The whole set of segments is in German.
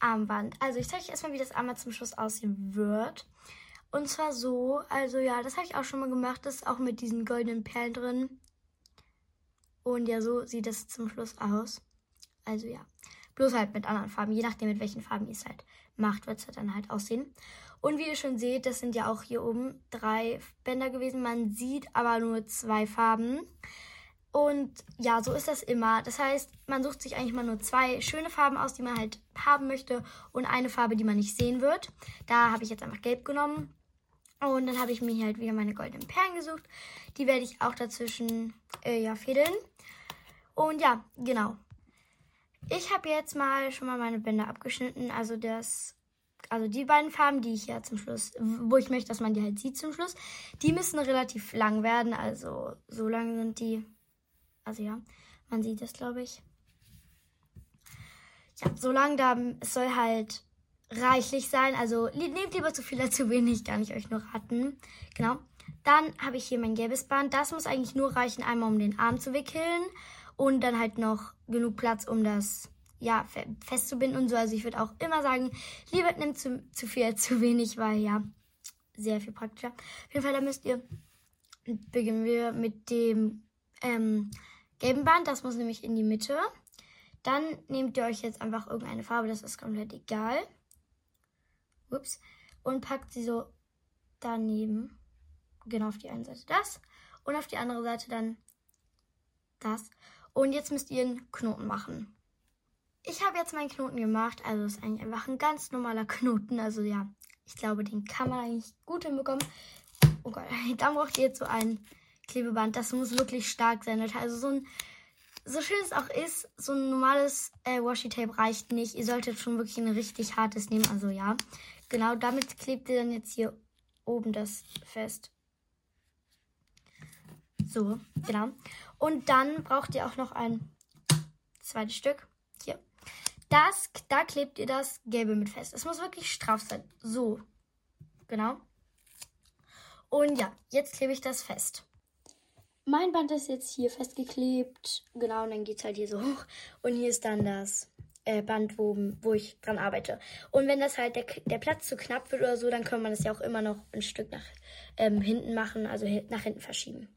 Armband. Also ich zeige euch erstmal, wie das Armband zum Schluss aussehen wird. Und zwar so, also ja, das habe ich auch schon mal gemacht. Das ist auch mit diesen goldenen Perlen drin. Und ja, so sieht das zum Schluss aus. Also ja, bloß halt mit anderen Farben. Je nachdem, mit welchen Farben ihr es halt macht, wird es halt dann halt aussehen. Und wie ihr schon seht, das sind ja auch hier oben drei Bänder gewesen. Man sieht aber nur zwei Farben. Und ja, so ist das immer. Das heißt, man sucht sich eigentlich mal nur zwei schöne Farben aus, die man halt haben möchte und eine Farbe, die man nicht sehen wird. Da habe ich jetzt einfach gelb genommen. Und dann habe ich mir halt wieder meine goldenen Perlen gesucht. Die werde ich auch dazwischen äh, ja, fädeln. Und ja, genau. Ich habe jetzt mal schon mal meine Bänder abgeschnitten. Also das, also die beiden Farben, die ich ja zum Schluss, wo ich möchte, dass man die halt sieht zum Schluss, die müssen relativ lang werden. Also so lang sind die also ja, man sieht es, glaube ich. Ja, solange da, es soll halt reichlich sein. Also nehmt lieber zu viel als zu wenig, kann ich euch nur raten. Genau. Dann habe ich hier mein gelbes Band. Das muss eigentlich nur reichen, einmal um den Arm zu wickeln. Und dann halt noch genug Platz, um das ja, festzubinden und so. Also ich würde auch immer sagen, lieber nimmt zu, zu viel als zu wenig, weil ja, sehr viel praktischer. Auf jeden Fall, da müsst ihr, beginnen wir mit dem ähm, gelben Band. Das muss nämlich in die Mitte. Dann nehmt ihr euch jetzt einfach irgendeine Farbe, das ist komplett egal. Ups. Und packt sie so daneben. Genau auf die eine Seite das. Und auf die andere Seite dann das. Und jetzt müsst ihr einen Knoten machen. Ich habe jetzt meinen Knoten gemacht. Also ist eigentlich einfach ein ganz normaler Knoten. Also ja, ich glaube, den kann man eigentlich gut hinbekommen. Oh Gott, dann braucht ihr jetzt so einen Klebeband. Das muss wirklich stark sein. Also so ein, so schön es auch ist, so ein normales äh, Washi-Tape reicht nicht. Ihr solltet schon wirklich ein richtig hartes nehmen. Also ja, genau, damit klebt ihr dann jetzt hier oben das fest. So, genau. Und dann braucht ihr auch noch ein zweites Stück. Hier. Das, da klebt ihr das Gelbe mit fest. Es muss wirklich straff sein. So. Genau. Und ja, jetzt klebe ich das fest. Mein Band ist jetzt hier festgeklebt. Genau, und dann geht es halt hier so hoch. Und hier ist dann das äh, Band, wo, wo ich dran arbeite. Und wenn das halt der, der Platz zu knapp wird oder so, dann kann man das ja auch immer noch ein Stück nach ähm, hinten machen, also nach hinten verschieben.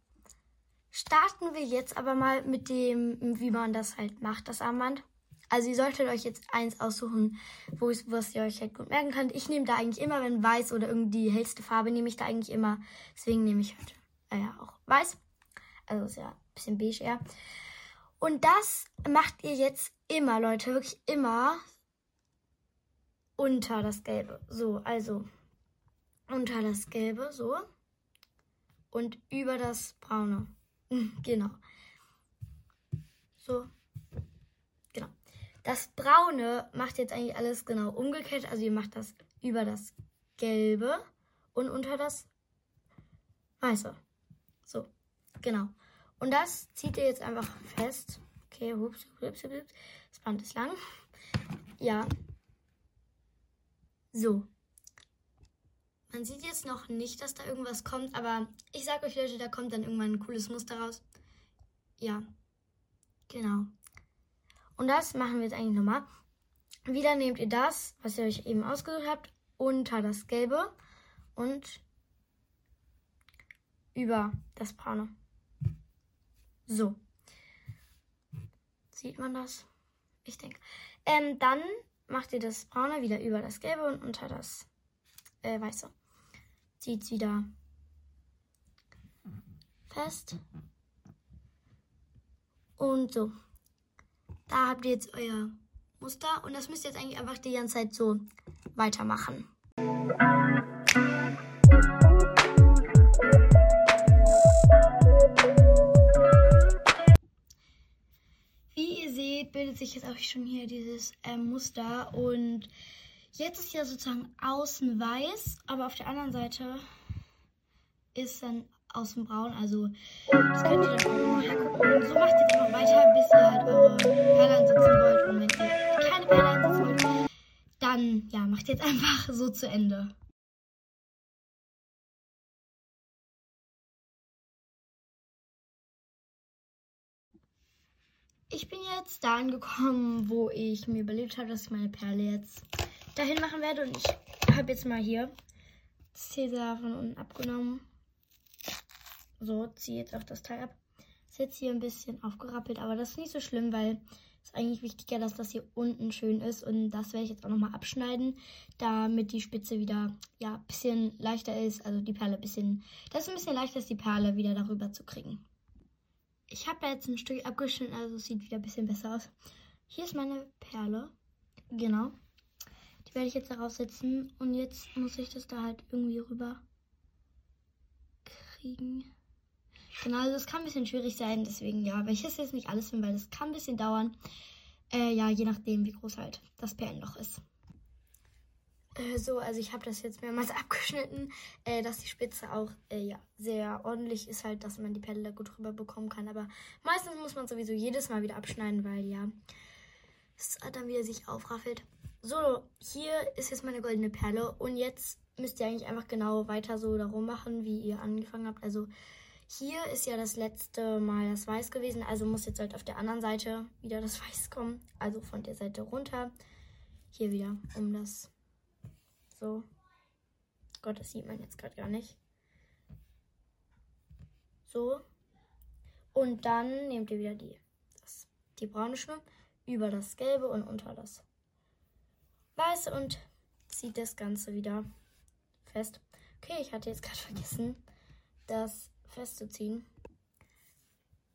Starten wir jetzt aber mal mit dem, wie man das halt macht, das Armband. Also ihr solltet euch jetzt eins aussuchen, wo was ihr euch halt gut merken könnt. Ich nehme da eigentlich immer, wenn weiß oder irgendwie die hellste Farbe nehme ich da eigentlich immer. Deswegen nehme ich halt äh, auch weiß. Also ist ja ein bisschen beige eher. Und das macht ihr jetzt immer, Leute, wirklich immer unter das Gelbe. So, also unter das Gelbe, so. Und über das Braune. genau. So. Genau. Das Braune macht jetzt eigentlich alles genau umgekehrt. Also ihr macht das über das Gelbe und unter das Weiße. So. Genau. Und das zieht ihr jetzt einfach fest. Okay, hups, hups, hups. Das Band ist lang. Ja. So. Man sieht jetzt noch nicht, dass da irgendwas kommt, aber ich sag euch Leute, da kommt dann irgendwann ein cooles Muster raus. Ja. Genau. Und das machen wir jetzt eigentlich nochmal. Wieder nehmt ihr das, was ihr euch eben ausgesucht habt, unter das Gelbe und über das Braune. So. Sieht man das? Ich denke. Ähm, dann macht ihr das Braune wieder über das Gelbe und unter das äh, Weiße. Zieht es wieder fest. Und so. Da habt ihr jetzt euer Muster und das müsst ihr jetzt eigentlich einfach die ganze Zeit so weitermachen. Bildet sich jetzt auch schon hier dieses äh, Muster und jetzt ist ja sozusagen außen weiß, aber auf der anderen Seite ist dann außen braun. Also das könnt ihr dann auch nachher gucken. Und so macht ihr dann noch weiter, bis ihr halt eure Perle ansetzen wollt. Und wenn ihr keine Perle ansetzen wollt, dann ja, macht jetzt einfach so zu Ende. Ich bin jetzt da angekommen, wo ich mir überlegt habe, dass ich meine Perle jetzt dahin machen werde. Und ich habe jetzt mal hier das Tesa von unten abgenommen. So, ziehe jetzt auch das Teil ab. Ist jetzt hier ein bisschen aufgerappelt, aber das ist nicht so schlimm, weil es eigentlich wichtiger, dass das hier unten schön ist. Und das werde ich jetzt auch nochmal abschneiden, damit die Spitze wieder ja ein bisschen leichter ist. Also die Perle ein bisschen, das ist ein bisschen leichter, ist die Perle wieder darüber zu kriegen. Ich habe jetzt ein Stück abgeschnitten, also sieht wieder ein bisschen besser aus. Hier ist meine Perle. Genau. Die werde ich jetzt darauf setzen. Und jetzt muss ich das da halt irgendwie rüber kriegen. Genau, also es kann ein bisschen schwierig sein, deswegen ja, aber ich esse jetzt nicht alles hin, weil das kann ein bisschen dauern. Äh, ja, je nachdem, wie groß halt das Perlenloch ist. Äh, so, also ich habe das jetzt mehrmals abgeschnitten, äh, dass die Spitze auch äh, ja, sehr ordentlich ist, halt, dass man die Perle da gut rüber bekommen kann. Aber meistens muss man sowieso jedes Mal wieder abschneiden, weil ja, es dann wieder sich aufraffelt. So, hier ist jetzt meine goldene Perle und jetzt müsst ihr eigentlich einfach genau weiter so darum machen, wie ihr angefangen habt. Also hier ist ja das letzte Mal das Weiß gewesen, also muss jetzt halt auf der anderen Seite wieder das Weiß kommen. Also von der Seite runter. Hier wieder um das. So. Gott, das sieht man jetzt gerade gar nicht. So. Und dann nehmt ihr wieder die, das, die braune Schnur über das Gelbe und unter das Weiße und zieht das Ganze wieder fest. Okay, ich hatte jetzt gerade vergessen, dass festzuziehen.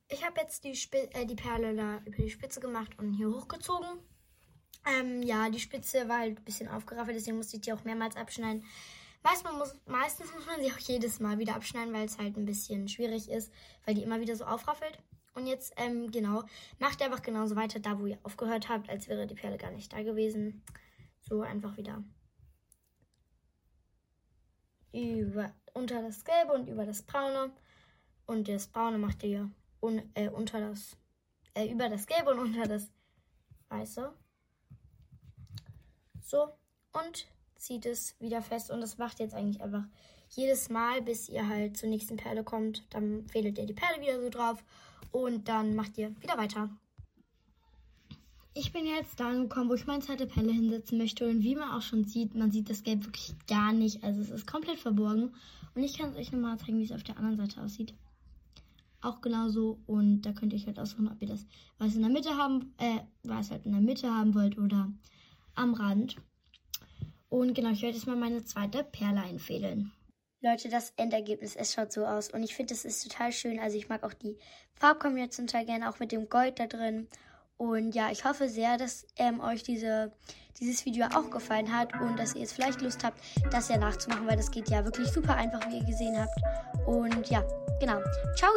Ich habe jetzt die, Sp äh, die Perle da über die Spitze gemacht und hier hochgezogen. Ähm, ja, die Spitze war halt ein bisschen aufgeraffelt, deswegen musste ich die auch mehrmals abschneiden. Meist muss, meistens muss man sie auch jedes Mal wieder abschneiden, weil es halt ein bisschen schwierig ist, weil die immer wieder so aufraffelt. Und jetzt, ähm, genau, macht ihr einfach genauso weiter, da wo ihr aufgehört habt, als wäre die Perle gar nicht da gewesen. So einfach wieder über, unter das Gelbe und über das Braune. Und das Braune macht ihr un, äh, unter das, äh, über das Gelbe und unter das Weiße. So. Und zieht es wieder fest. Und das macht jetzt eigentlich einfach jedes Mal, bis ihr halt zur nächsten Perle kommt. Dann fädelt ihr die Perle wieder so drauf. Und dann macht ihr wieder weiter. Ich bin jetzt da angekommen, wo ich meine zweite Pelle hinsetzen möchte. Und wie man auch schon sieht, man sieht das Gelb wirklich gar nicht. Also es ist komplett verborgen. Und ich kann es euch nochmal zeigen, wie es auf der anderen Seite aussieht auch genauso. Und da könnt ihr euch halt aussuchen, ob ihr das weiß in der Mitte haben, äh, weiß halt in der Mitte haben wollt oder am Rand. Und genau, ich werde jetzt mal meine zweite Perle einfädeln. Leute, das Endergebnis, es schaut so aus. Und ich finde, es ist total schön. Also ich mag auch die Farbkombination total gerne, auch mit dem Gold da drin. Und ja, ich hoffe sehr, dass ähm, euch diese, dieses Video auch gefallen hat und dass ihr jetzt vielleicht Lust habt, das ja nachzumachen, weil das geht ja wirklich super einfach, wie ihr gesehen habt. Und ja, genau. Ciao!